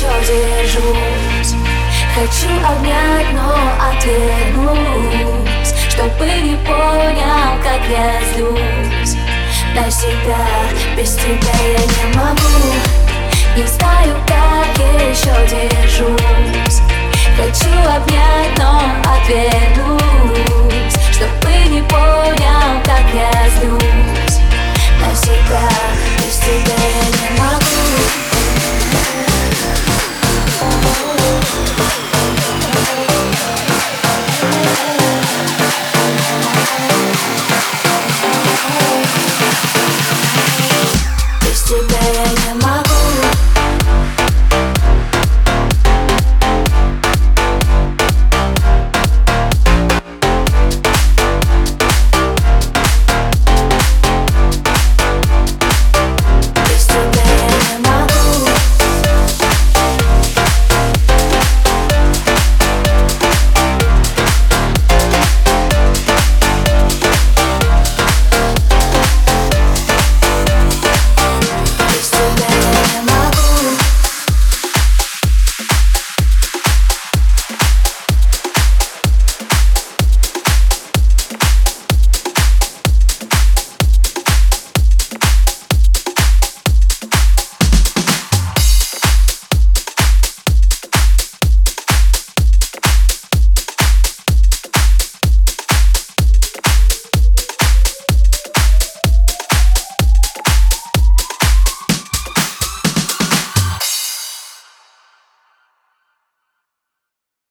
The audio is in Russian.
еще держусь Хочу обнять, но отвернусь Чтобы не понял, как я злюсь. Навсегда без тебя я не могу. Не знаю, как еще держусь stay in my